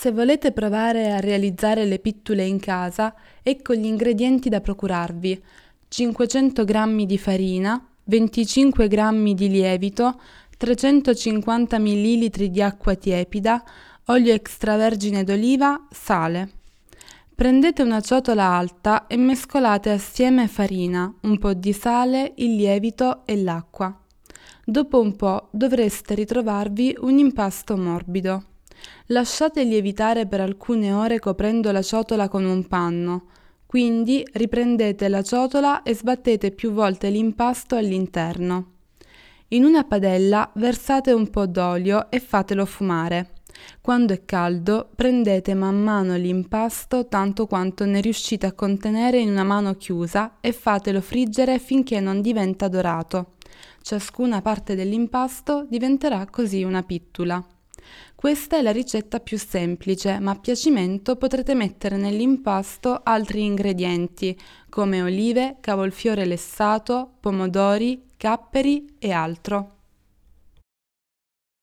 Se volete provare a realizzare le pittule in casa, ecco gli ingredienti da procurarvi. 500 g di farina, 25 g di lievito, 350 ml di acqua tiepida, olio extravergine d'oliva, sale. Prendete una ciotola alta e mescolate assieme farina, un po' di sale, il lievito e l'acqua. Dopo un po' dovreste ritrovarvi un impasto morbido. Lasciate lievitare per alcune ore coprendo la ciotola con un panno. Quindi riprendete la ciotola e sbattete più volte l'impasto all'interno. In una padella versate un po' d'olio e fatelo fumare. Quando è caldo, prendete man mano l'impasto tanto quanto ne riuscite a contenere in una mano chiusa e fatelo friggere finché non diventa dorato. Ciascuna parte dell'impasto diventerà così una pittula. Questa è la ricetta più semplice, ma a piacimento potrete mettere nell'impasto altri ingredienti come olive, cavolfiore lessato, pomodori, capperi e altro.